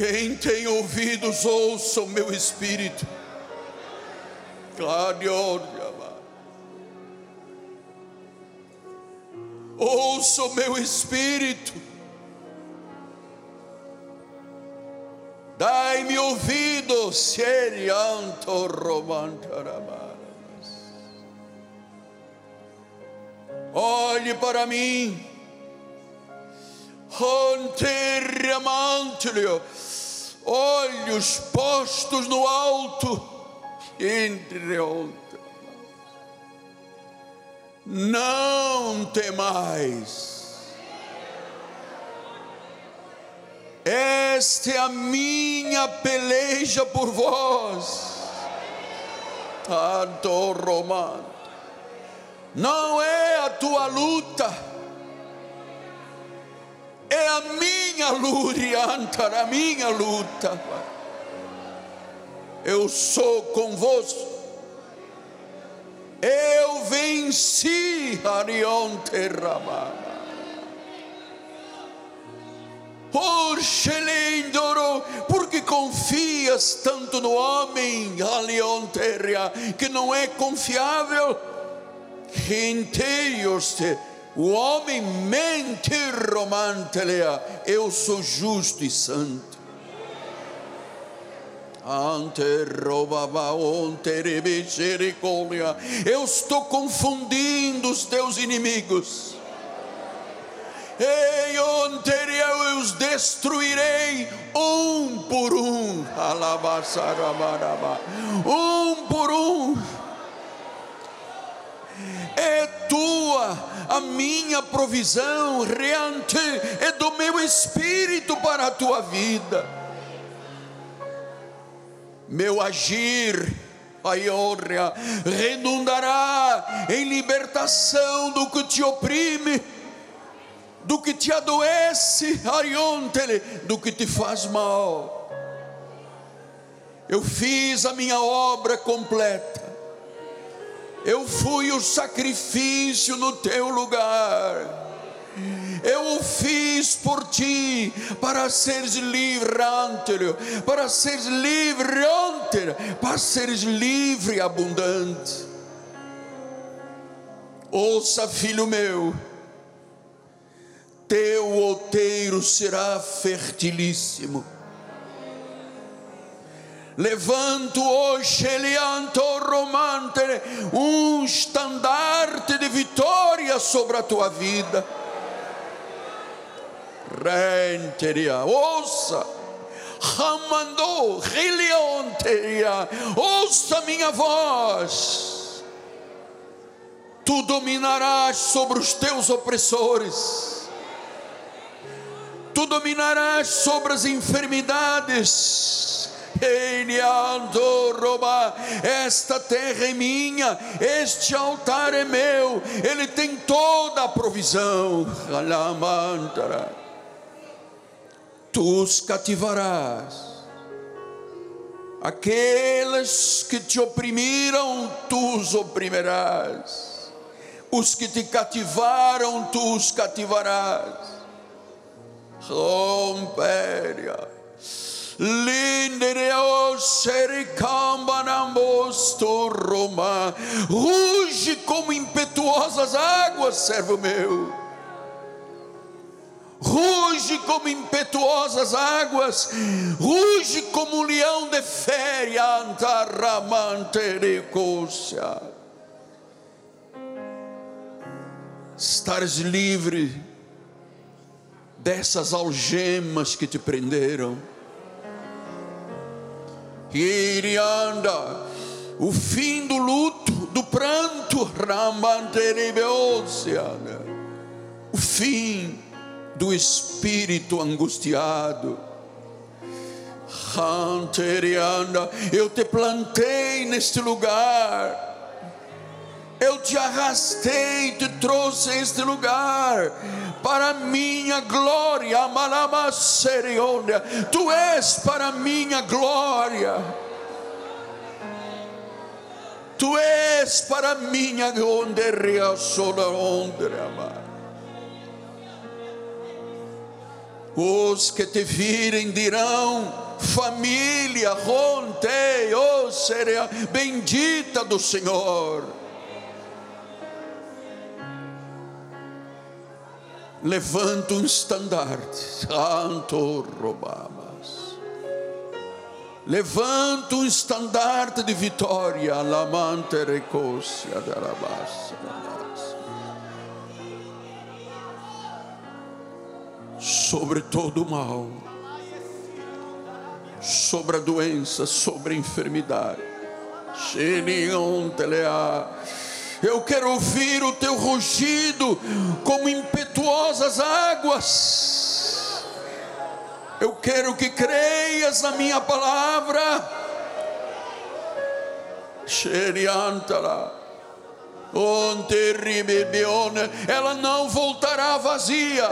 Quem tem ouvidos, ouça o meu espírito. Glória. Ouça o meu espírito. Dai-me ouvidos, serianto romantarabas. Olhe para mim. Anteriamantelio, olhos postos no alto, entre onde não temais. Esta é a minha peleja por vós. Tanto Romano. Não é a tua luta, é a minha luta, a minha luta. Eu sou convosco eu venci Arionte Ramana. Poxa, Lindoro, porque confias tanto no homem, Alionteria, que não é confiável? Genteios, o homem mente romantelea, eu sou justo e santo. Eu estou confundindo os teus inimigos. Ei, eu os destruirei um por um. Um por um. É tua a minha provisão, reante, é do meu espírito para a tua vida meu agir, a honra, redundará em libertação do que te oprime, do que te adoece, ariontele, do que te faz mal. Eu fiz a minha obra completa, eu fui o sacrifício no teu lugar eu o fiz por ti, para seres livre, para seres livre, para seres livre e abundante. Ouça, filho meu, teu outeiro será fertilíssimo. Levanto hoje, Elianto Romante, um estandarte de vitória sobre a tua vida. Renteria, ouça, ramandou, rilionteria, ouça minha voz, tu dominarás sobre os teus opressores, tu dominarás sobre as enfermidades, esta terra é minha, este altar é meu, ele tem toda a provisão. Tu os cativarás. Aqueles que te oprimiram, tu os oprimirás. Os que te cativaram, tu os cativarás. Romperia. Lindereo Roma. Ruge como impetuosas águas, servo meu ruge como impetuosas águas, ruge como um leão de féria, antarramantericúcia. Estares livre dessas algemas que te prenderam. Irianda, o fim do luto, do pranto, o fim do espírito angustiado. Eu te plantei neste lugar. Eu te arrastei, te trouxe a este lugar para minha glória, Tu és para minha glória. Tu és para minha amar. Os que te virem dirão: família, rontei, oh, seria bendita do Senhor. Levanta um estandarte, santo roubabas. Levanta um estandarte de vitória, lamante recôncia da sobre todo o mal, sobre a doença, sobre a enfermidade. Eu quero ouvir o teu rugido como impetuosas águas. Eu quero que creias na minha palavra. Ela não voltará vazia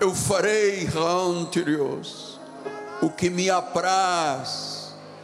eu farei anteriores o que me apraz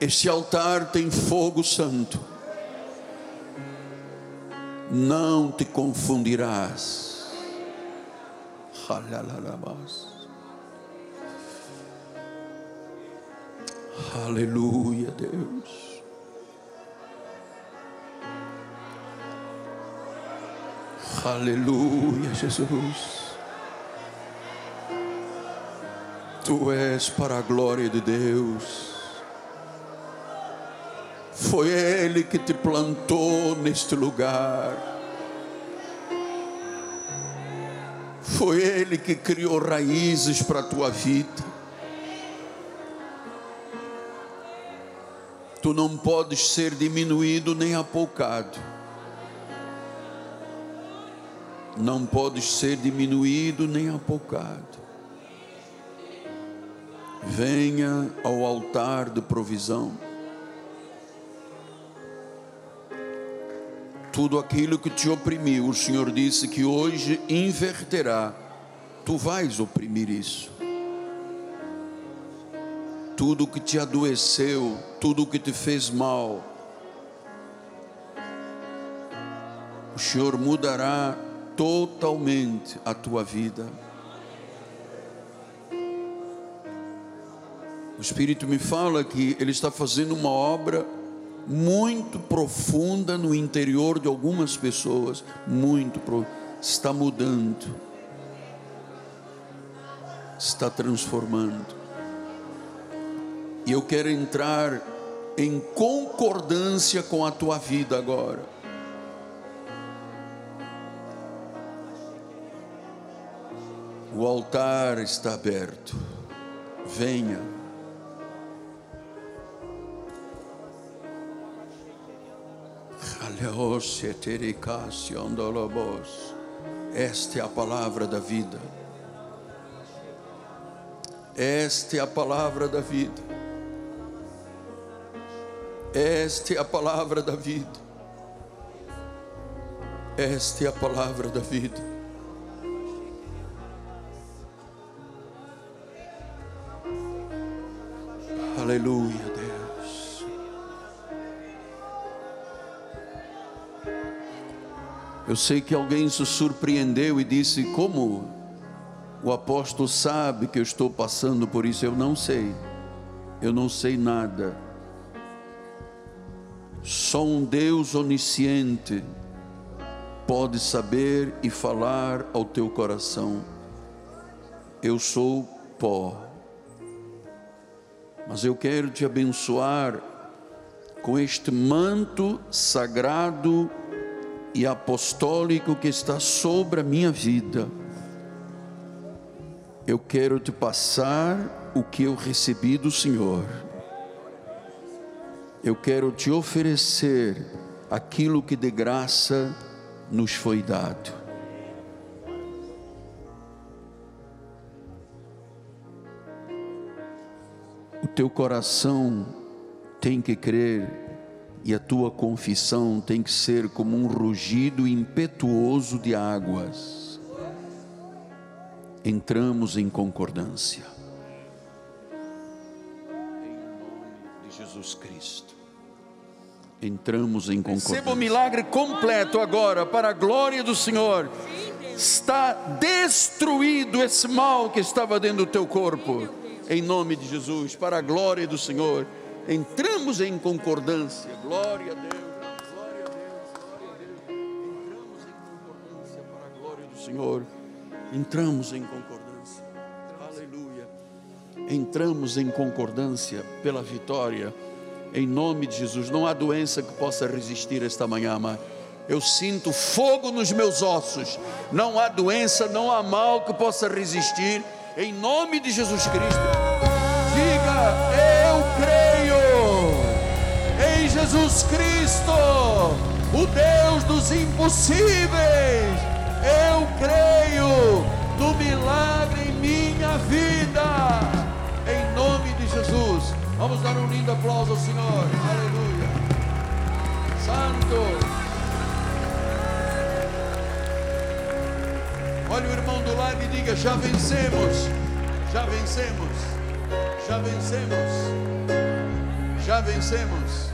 Este altar tem fogo santo. Não te confundirás. Aleluia, Deus. Aleluia, Jesus. Tu és para a glória de Deus. Foi Ele que te plantou neste lugar. Foi Ele que criou raízes para a tua vida. Tu não podes ser diminuído nem apoucado. Não podes ser diminuído nem apoucado venha ao altar de provisão. Tudo aquilo que te oprimiu, o Senhor disse que hoje inverterá. Tu vais oprimir isso. Tudo que te adoeceu, tudo que te fez mal, o Senhor mudará totalmente a tua vida. O Espírito me fala que Ele está fazendo uma obra muito profunda no interior de algumas pessoas, muito está mudando, está transformando. E eu quero entrar em concordância com a tua vida agora. O altar está aberto. Venha. Esta é a palavra da vida. Esta é a palavra da vida. Esta é a palavra da vida. Esta é a palavra da vida. Aleluia. Eu sei que alguém se surpreendeu e disse: Como o apóstolo sabe que eu estou passando por isso? Eu não sei, eu não sei nada. Só um Deus onisciente pode saber e falar ao teu coração. Eu sou pó, mas eu quero te abençoar com este manto sagrado e apostólico que está sobre a minha vida, eu quero te passar o que eu recebi do Senhor. Eu quero te oferecer aquilo que de graça nos foi dado. O teu coração tem que crer e a tua confissão tem que ser como um rugido impetuoso de águas. Entramos em concordância. Em nome de Jesus Cristo. Entramos em concordância. Receba o milagre completo agora, para a glória do Senhor. Está destruído esse mal que estava dentro do teu corpo. Em nome de Jesus, para a glória do Senhor entramos em concordância. Glória a Deus, glória a Deus, glória a Deus. Entramos em concordância para a glória do Senhor. Entramos em concordância. Aleluia. Entramos em concordância pela vitória. Em nome de Jesus, não há doença que possa resistir esta manhã, mas eu sinto fogo nos meus ossos. Não há doença, não há mal que possa resistir. Em nome de Jesus Cristo, diga: creio Jesus Cristo, o Deus dos impossíveis. Eu creio no milagre em minha vida. Em nome de Jesus. Vamos dar um lindo aplauso ao Senhor. Aleluia. Santo. Olha o irmão do lado e diga: Já vencemos, já vencemos, já vencemos, já vencemos.